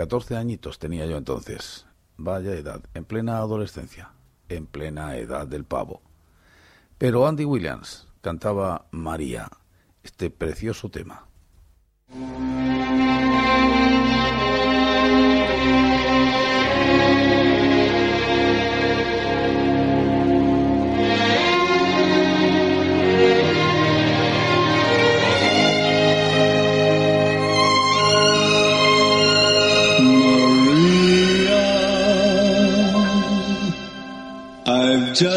14 añitos tenía yo entonces. Vaya edad, en plena adolescencia, en plena edad del pavo. Pero Andy Williams cantaba María, este precioso tema.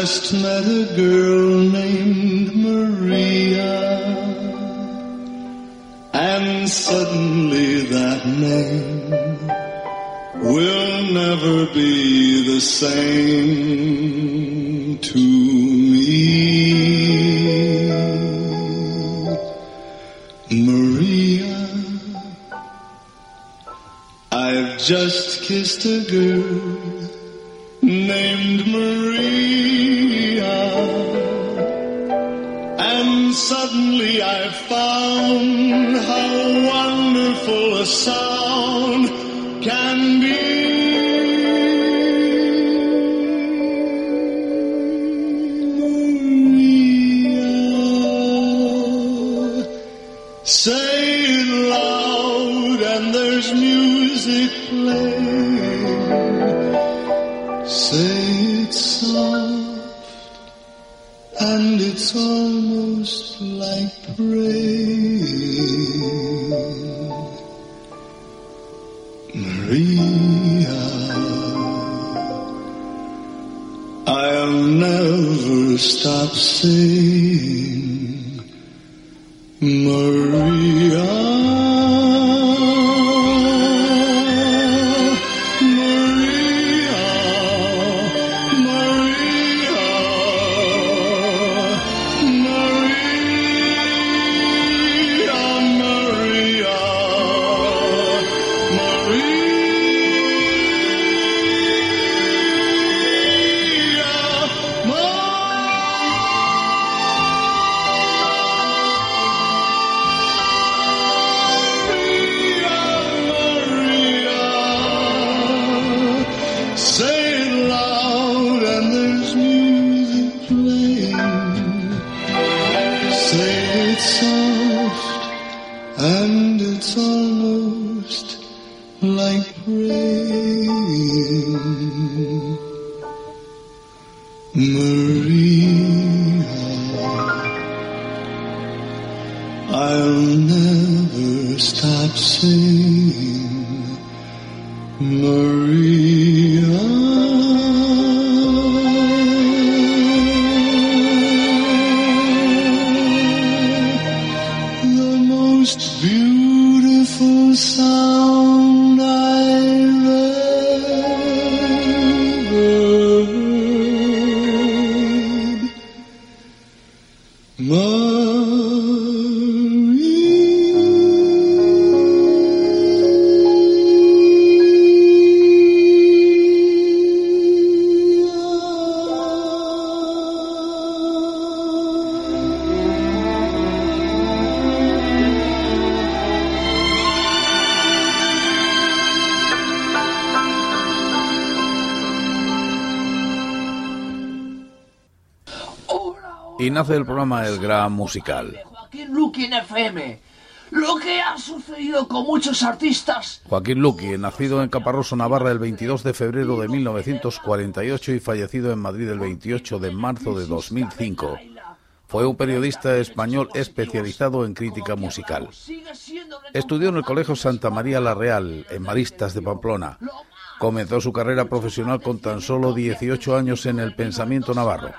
Just met a girl named Maria, and suddenly that name will never be the same to me. Maria, I've just kissed a girl a sound can be. Nace el programa El Gran Musical. Joaquín Luqui en FM. Lo que ha sucedido con muchos artistas. Joaquín Luqui, nacido en Caparroso, Navarra, el 22 de febrero de 1948 y fallecido en Madrid el 28 de marzo de 2005. Fue un periodista español especializado en crítica musical. Estudió en el Colegio Santa María la Real, en Maristas de Pamplona. Comenzó su carrera profesional con tan solo 18 años en el pensamiento navarro.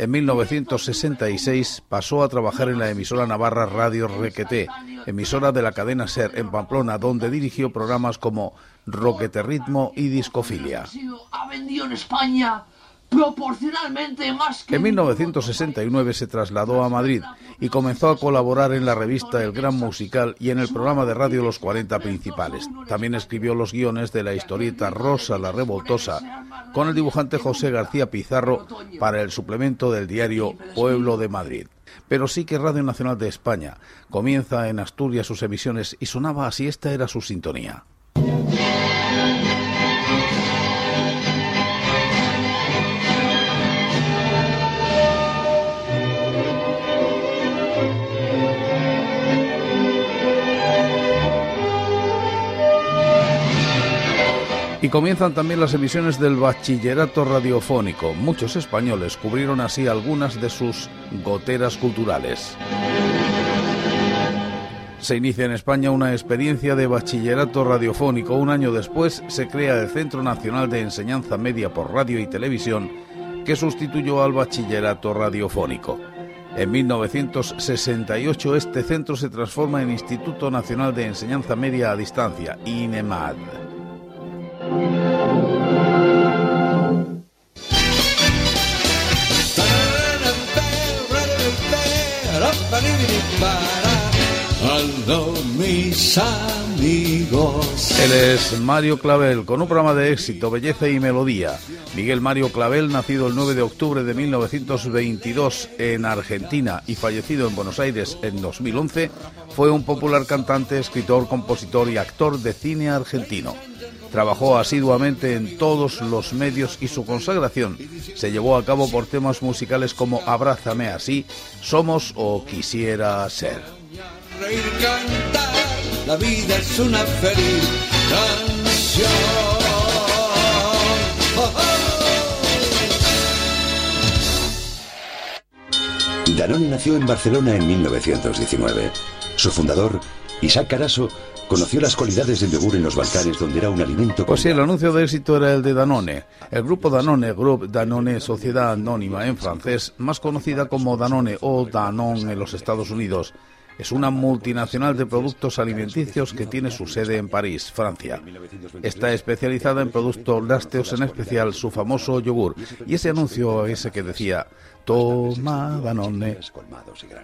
En 1966 pasó a trabajar en la emisora navarra Radio Requeté, emisora de la cadena SER en Pamplona, donde dirigió programas como Roquete Ritmo y Discofilia. Ha vendido en España proporcionalmente más que... En 1969 se trasladó a Madrid y comenzó a colaborar en la revista El Gran Musical y en el programa de radio Los 40 Principales. También escribió los guiones de la historieta Rosa la Revoltosa con el dibujante José García Pizarro para el suplemento del diario Pueblo de Madrid. Pero sí que Radio Nacional de España comienza en Asturias sus emisiones y sonaba así, esta era su sintonía. Comienzan también las emisiones del bachillerato radiofónico. Muchos españoles cubrieron así algunas de sus goteras culturales. Se inicia en España una experiencia de bachillerato radiofónico. Un año después se crea el Centro Nacional de Enseñanza Media por Radio y Televisión, que sustituyó al bachillerato radiofónico. En 1968 este centro se transforma en Instituto Nacional de Enseñanza Media a Distancia, INEMAD. Él es Mario Clavel, con un programa de éxito, belleza y melodía. Miguel Mario Clavel, nacido el 9 de octubre de 1922 en Argentina y fallecido en Buenos Aires en 2011, fue un popular cantante, escritor, compositor y actor de cine argentino. Trabajó asiduamente en todos los medios y su consagración se llevó a cabo por temas musicales como Abrázame así, Somos o Quisiera ser. la vida es una feliz canción. Danone nació en Barcelona en 1919. Su fundador, Isaac Caraso, conoció las cualidades del yogur en los Balcanes, donde era un alimento. Pues sí, el anuncio de éxito era el de Danone. El grupo Danone, Group Danone Sociedad Anónima en francés, más conocida como Danone o Danone en los Estados Unidos. Es una multinacional de productos alimenticios que tiene su sede en París, Francia. Está especializada en productos lácteos, en especial su famoso yogur. Y ese anuncio, ese que decía, toma Danone.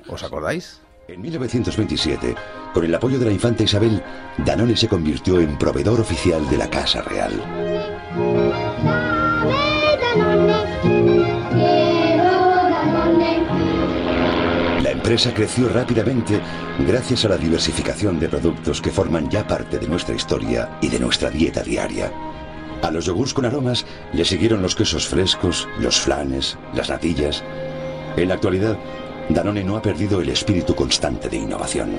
¿Os acordáis? En 1927, con el apoyo de la infanta Isabel, Danone se convirtió en proveedor oficial de la Casa Real. La empresa creció rápidamente gracias a la diversificación de productos que forman ya parte de nuestra historia y de nuestra dieta diaria. A los yogures con aromas le siguieron los quesos frescos, los flanes, las natillas. En la actualidad, Danone no ha perdido el espíritu constante de innovación.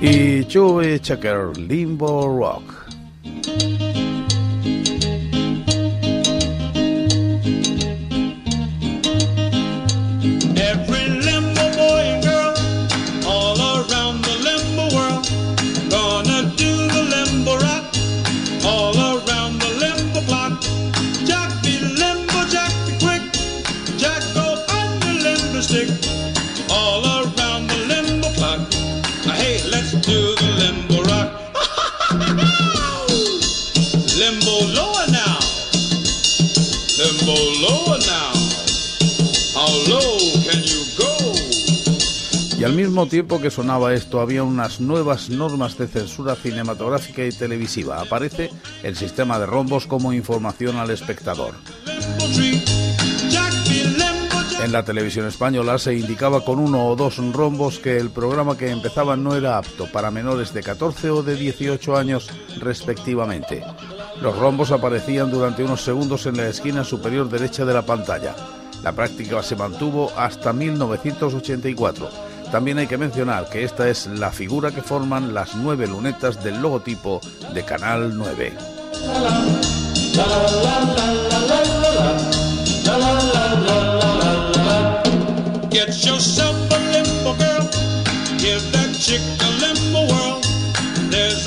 Y Joe Checker, Limbo Rock. Mismo tiempo que sonaba esto, había unas nuevas normas de censura cinematográfica y televisiva. Aparece el sistema de rombos como información al espectador. En la televisión española se indicaba con uno o dos rombos que el programa que empezaba no era apto para menores de 14 o de 18 años respectivamente. Los rombos aparecían durante unos segundos en la esquina superior derecha de la pantalla. La práctica se mantuvo hasta 1984 también hay que mencionar que esta es la figura que forman las nueve lunetas del logotipo de Canal 9. Get yourself a limbo girl. Give that chick a limbo world. There's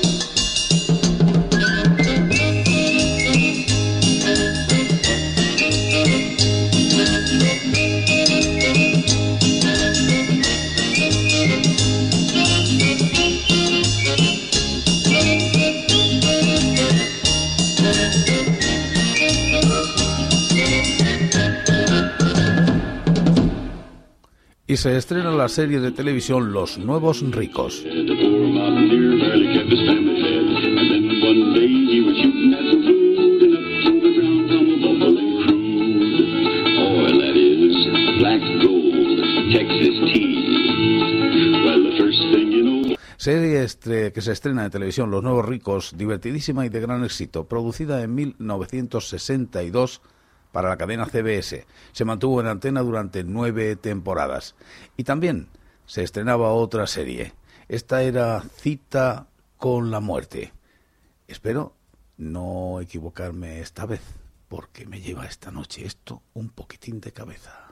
y se estrena la serie de televisión Los Nuevos Ricos. Serie que se estrena en televisión Los Nuevos Ricos, divertidísima y de gran éxito, producida en 1962 para la cadena CBS. Se mantuvo en antena durante nueve temporadas. Y también se estrenaba otra serie. Esta era Cita con la muerte. Espero no equivocarme esta vez, porque me lleva esta noche esto un poquitín de cabeza.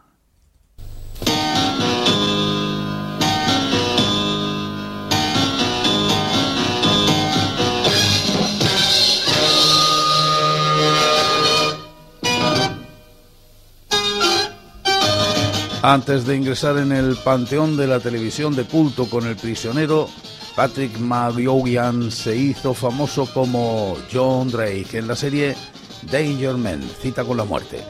Antes de ingresar en el panteón de la televisión de culto con El prisionero, Patrick McGowan se hizo famoso como John Drake en la serie Danger Man, Cita con la Muerte.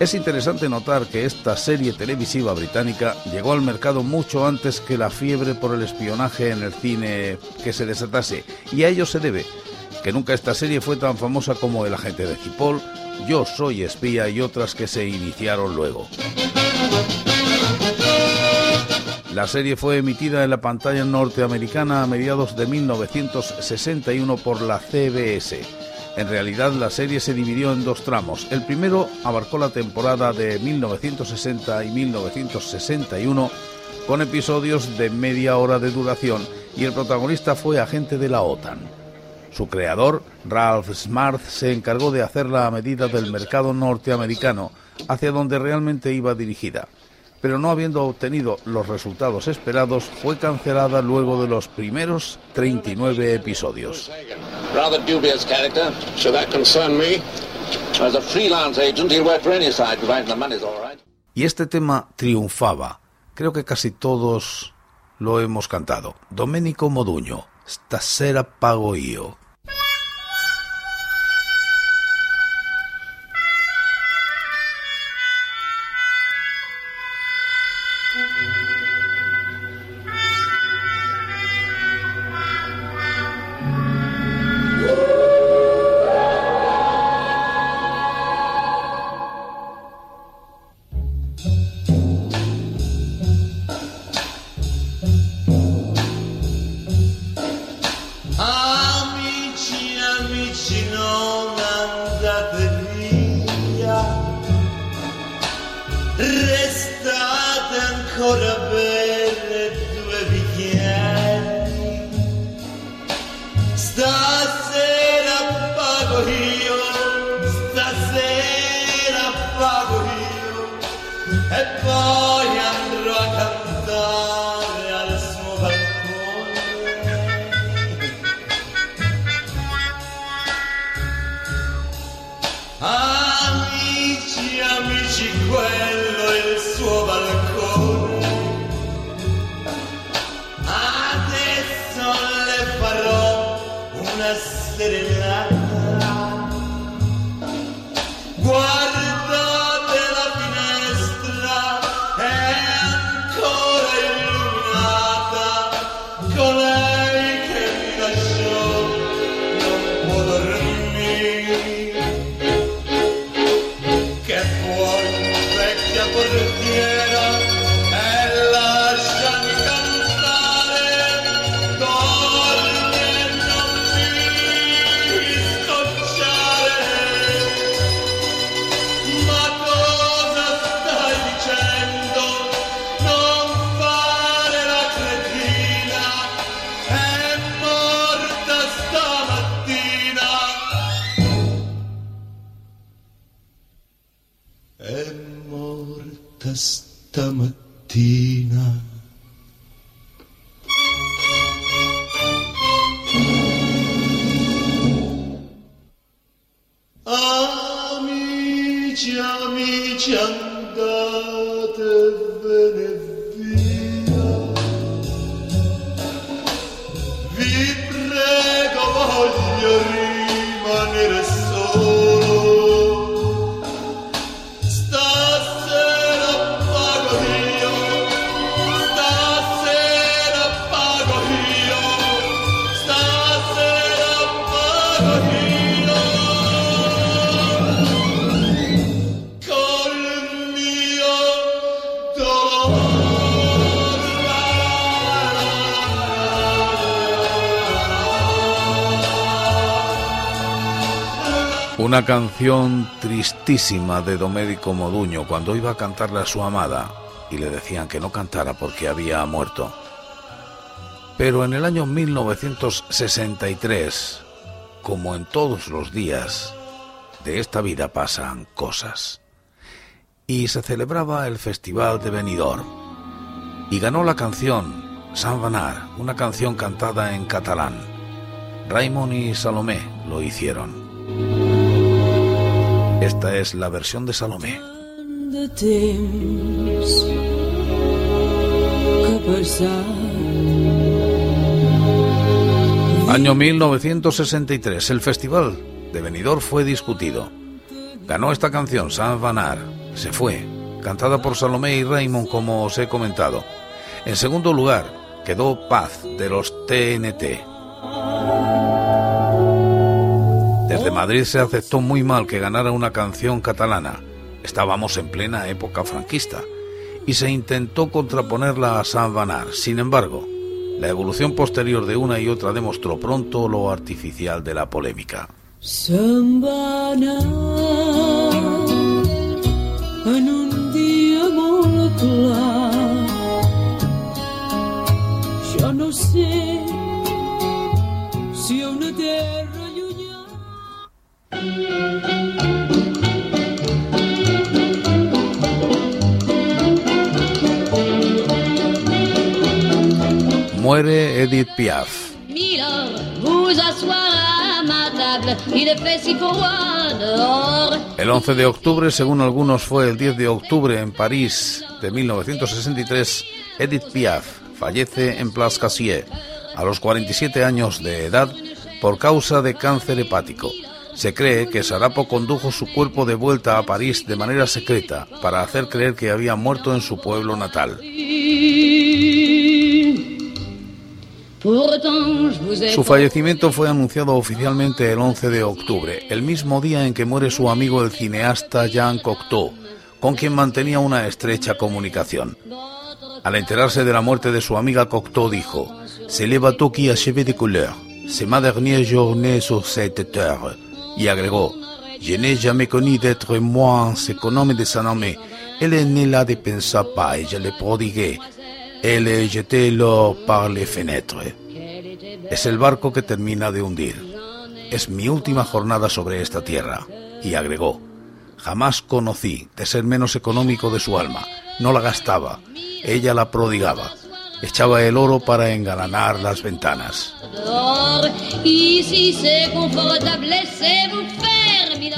Es interesante notar que esta serie televisiva británica llegó al mercado mucho antes que la fiebre por el espionaje en el cine que se desatase, y a ello se debe que nunca esta serie fue tan famosa como El agente de Cipoll, Yo soy espía y otras que se iniciaron luego. La serie fue emitida en la pantalla norteamericana a mediados de 1961 por la CBS. En realidad la serie se dividió en dos tramos. El primero abarcó la temporada de 1960 y 1961 con episodios de media hora de duración y el protagonista fue agente de la OTAN. Su creador, Ralph Smart, se encargó de hacerla a medida del mercado norteamericano, hacia donde realmente iba dirigida pero no habiendo obtenido los resultados esperados, fue cancelada luego de los primeros 39 episodios. Y este tema triunfaba. Creo que casi todos lo hemos cantado. Domenico Moduño, Stasera pago io. Una canción tristísima de Domenico Moduño cuando iba a cantarle a su amada y le decían que no cantara porque había muerto. Pero en el año 1963, como en todos los días, de esta vida pasan cosas. Y se celebraba el Festival de Benidorm. Y ganó la canción San Vanar, una canción cantada en catalán. Raymond y Salomé lo hicieron. Esta es la versión de Salomé. Año 1963, el festival de Benidorm fue discutido. Ganó esta canción, San Vanar, se fue, cantada por Salomé y Raymond como os he comentado. En segundo lugar, quedó Paz de los TNT. Desde Madrid se aceptó muy mal que ganara una canción catalana. Estábamos en plena época franquista y se intentó contraponerla a San Vanar. Sin embargo, la evolución posterior de una y otra demostró pronto lo artificial de la polémica. Muere Edith Piaf. El 11 de octubre, según algunos fue el 10 de octubre en París de 1963, Edith Piaf fallece en Place Cassier a los 47 años de edad por causa de cáncer hepático. Se cree que Sarapo condujo su cuerpo de vuelta a París de manera secreta para hacer creer que había muerto en su pueblo natal. Su fallecimiento fue anunciado oficialmente el 11 de octubre, el mismo día en que muere su amigo el cineasta Jean Cocteau, con quien mantenía una estrecha comunicación. Al enterarse de la muerte de su amiga Cocteau dijo, C'est le bateau qui a achevé de couleur. C'est ma dernière journée sur cette terre. Y agregó, Je n'ai jamais connu d'être moins économe de sa nommé. Elle ne la dépensa pas et je le prodigué. Elle jeté l'or par les fenêtres. Es el barco que termina de hundir. Es mi última jornada sobre esta tierra. Y agregó, jamás conocí de ser menos económico de su alma. No la gastaba, ella la prodigaba. Echaba el oro para engalanar las ventanas.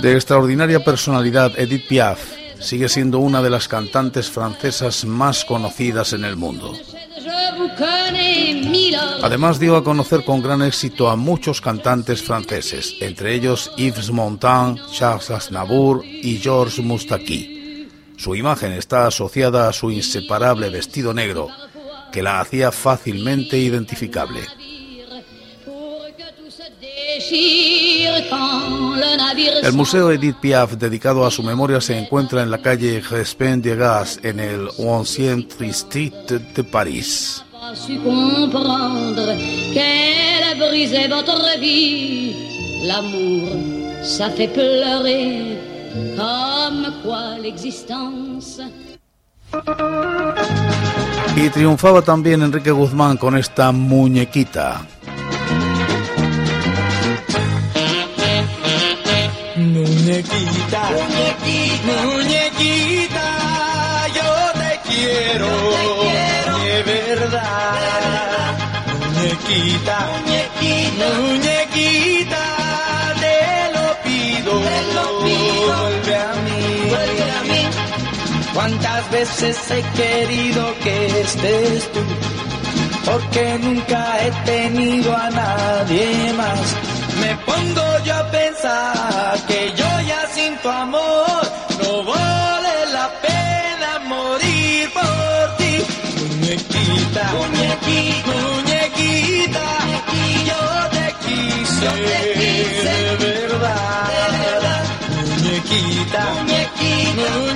De extraordinaria personalidad, Edith Piaf sigue siendo una de las cantantes francesas más conocidas en el mundo. Además dio a conocer con gran éxito a muchos cantantes franceses, entre ellos Yves Montand, Charles Aznavour y Georges Moustaki. Su imagen está asociada a su inseparable vestido negro, que la hacía fácilmente identificable. El Museo Edith Piaf, dedicado a su memoria, se encuentra en la calle Crespin de Gas, en el 11e Street de París. Y triunfaba también Enrique Guzmán con esta muñequita. Muñequita, muñequita, muñequita, yo quiero, de verdad. Muñequita, muñequita, muñequita, te lo pido, vuelve a mí, vuelve a mí. Cuántas veces he querido que estés tú, porque nunca he tenido a nadie más. Me pongo yo a pensar que yo ya sin tu amor no vale la pena morir por ti. Muñequita, muñequita, muñequita, yo te quise, de verdad. Muñequita, muñequita, muñequita,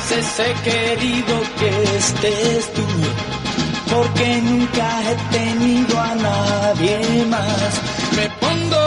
veces he querido que estés tú, porque nunca he tenido a nadie más. Me pongo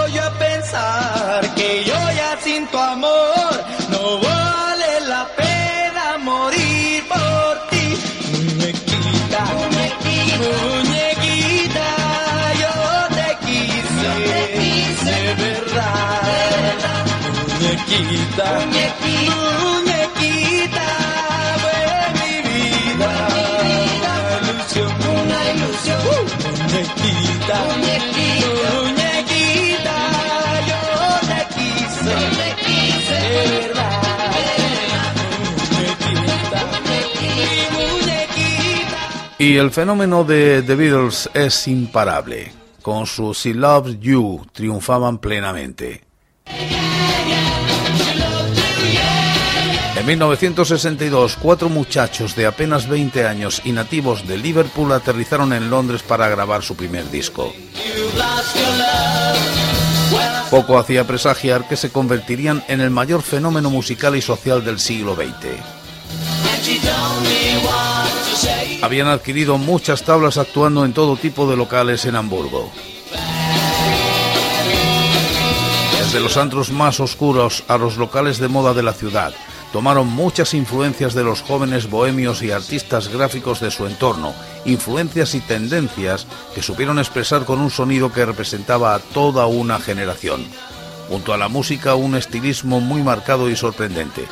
Y el fenómeno de The Beatles es imparable. Con su She Loves You triunfaban plenamente. En 1962, cuatro muchachos de apenas 20 años y nativos de Liverpool aterrizaron en Londres para grabar su primer disco. Poco hacía presagiar que se convertirían en el mayor fenómeno musical y social del siglo XX. Habían adquirido muchas tablas actuando en todo tipo de locales en Hamburgo. Desde los antros más oscuros a los locales de moda de la ciudad, tomaron muchas influencias de los jóvenes bohemios y artistas gráficos de su entorno, influencias y tendencias que supieron expresar con un sonido que representaba a toda una generación. Junto a la música, un estilismo muy marcado y sorprendente.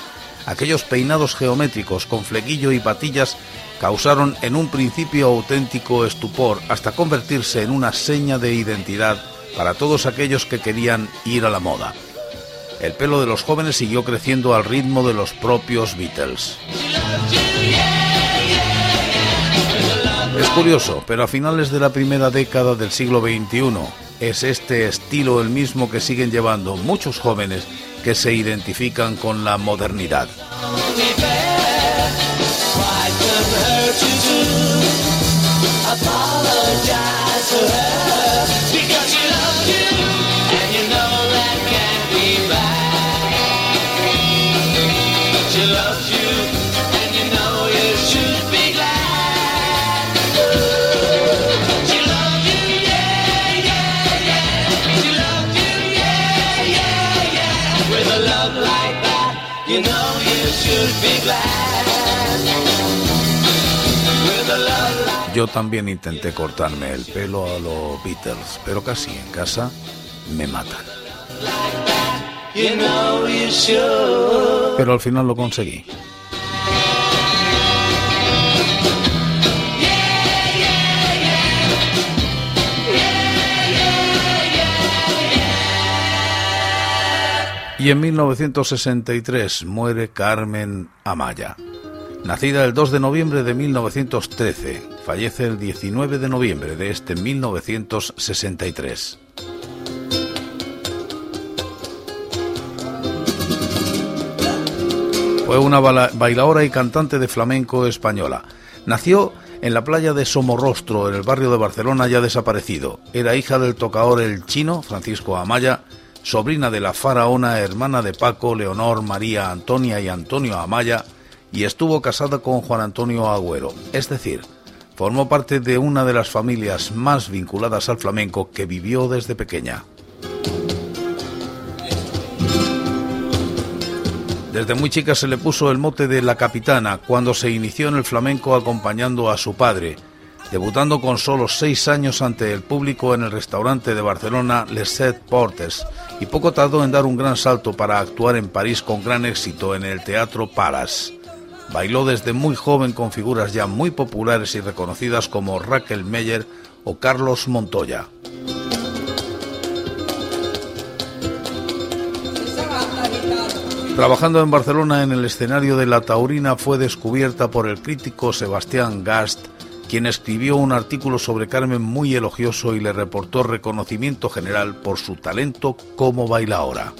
Aquellos peinados geométricos con flequillo y patillas causaron en un principio auténtico estupor hasta convertirse en una seña de identidad para todos aquellos que querían ir a la moda. El pelo de los jóvenes siguió creciendo al ritmo de los propios Beatles. Es curioso, pero a finales de la primera década del siglo XXI es este estilo el mismo que siguen llevando muchos jóvenes que se identifican con la modernidad. Yo también intenté cortarme el pelo a los Beatles, pero casi en casa me matan. Pero al final lo conseguí. Y en 1963 muere Carmen Amaya. Nacida el 2 de noviembre de 1913, fallece el 19 de noviembre de este 1963. Fue una bailadora y cantante de flamenco española. Nació en la playa de Somorrostro, en el barrio de Barcelona ya desaparecido. Era hija del tocador el chino, Francisco Amaya, sobrina de la faraona, hermana de Paco, Leonor, María, Antonia y Antonio Amaya, y estuvo casada con Juan Antonio Agüero, es decir, Formó parte de una de las familias más vinculadas al flamenco que vivió desde pequeña. Desde muy chica se le puso el mote de la capitana cuando se inició en el flamenco acompañando a su padre, debutando con solo seis años ante el público en el restaurante de Barcelona Les Set Portes y poco tardó en dar un gran salto para actuar en París con gran éxito en el Teatro Palace. Bailó desde muy joven con figuras ya muy populares y reconocidas como Raquel Meyer o Carlos Montoya. Trabajando en Barcelona en el escenario de La Taurina fue descubierta por el crítico Sebastián Gast, quien escribió un artículo sobre Carmen muy elogioso y le reportó reconocimiento general por su talento como bailaora.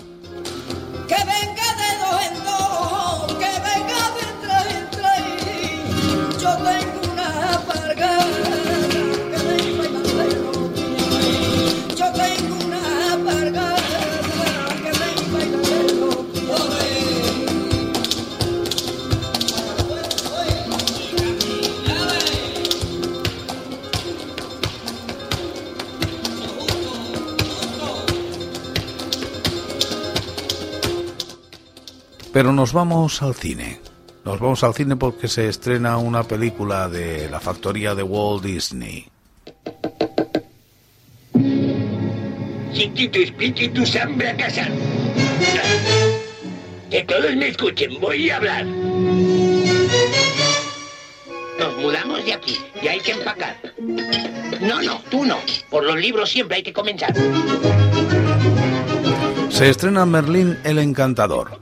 Nos vamos al cine. Nos vamos al cine porque se estrena una película de la factoría de Walt Disney. Casa. Que todos me escuchen, voy a hablar. Nos mudamos de aquí y hay que empacar. No, no, tú no. Por los libros siempre hay que comenzar. Se estrena Merlín el Encantador.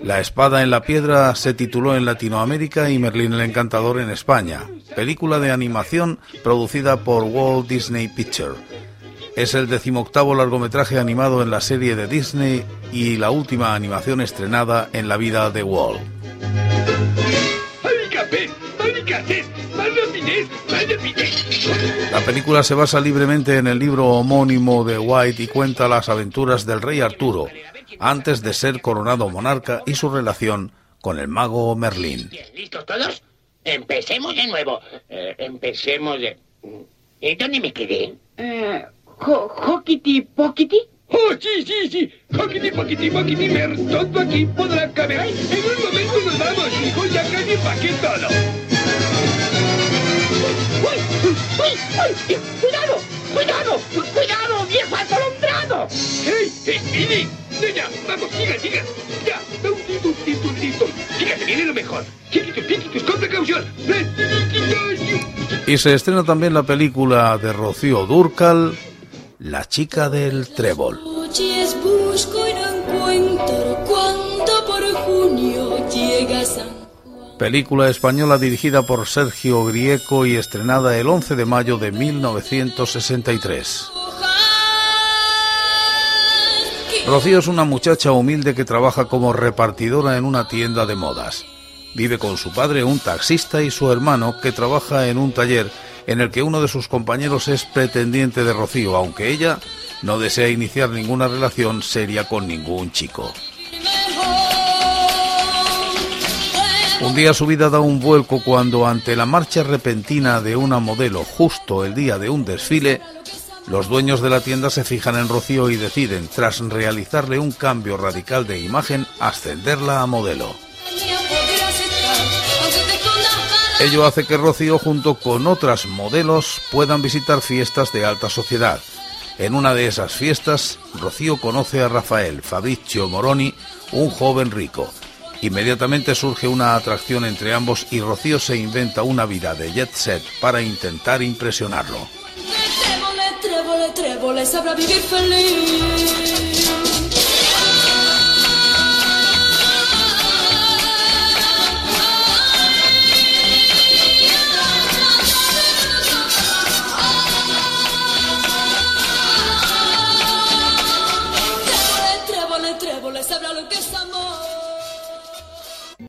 La espada en la piedra se tituló en Latinoamérica y Merlín el Encantador en España, película de animación producida por Walt Disney Picture. Es el decimoctavo largometraje animado en la serie de Disney y la última animación estrenada en la vida de Walt. La película se basa libremente en el libro homónimo de White y cuenta las aventuras del rey Arturo, antes de ser coronado monarca y su relación con el mago Merlín. ¿Listos todos? Empecemos de nuevo. Eh, empecemos de... ¿Y dónde me quedé? Eh, ¿Hockity Pockity? Oh, sí, sí, sí. Hockity Pockity Pockity Mer, todo aquí podrá caber. En un momento nos vamos, hijo, ya casi empaqué todo. ¡Uy, uy, uy! ¡Cuidado! ¡Cuidado! ¡Cuidado, viejo atolondrado! ¡Hey! ¡Hey, ¡Ya! ¡Vamos, siga, siga! ¡Ya! ¡Un listo, un listo! ¡Fíjate, viene lo mejor! ¡Chiquitos, chiquitos, con precaución! Y se estrena también la película de Rocío Durcal, La chica del trébol. busco y no encuentro cuando por junio llega San Película española dirigida por Sergio Grieco y estrenada el 11 de mayo de 1963. Rocío es una muchacha humilde que trabaja como repartidora en una tienda de modas. Vive con su padre, un taxista, y su hermano, que trabaja en un taller en el que uno de sus compañeros es pretendiente de Rocío, aunque ella no desea iniciar ninguna relación seria con ningún chico. Un día su vida da un vuelco cuando ante la marcha repentina de una modelo justo el día de un desfile, los dueños de la tienda se fijan en Rocío y deciden, tras realizarle un cambio radical de imagen, ascenderla a modelo. Ello hace que Rocío junto con otras modelos puedan visitar fiestas de alta sociedad. En una de esas fiestas, Rocío conoce a Rafael Fabrizio Moroni, un joven rico. Inmediatamente surge una atracción entre ambos y Rocío se inventa una vida de jet set para intentar impresionarlo. tre vuole sopravvivere felice.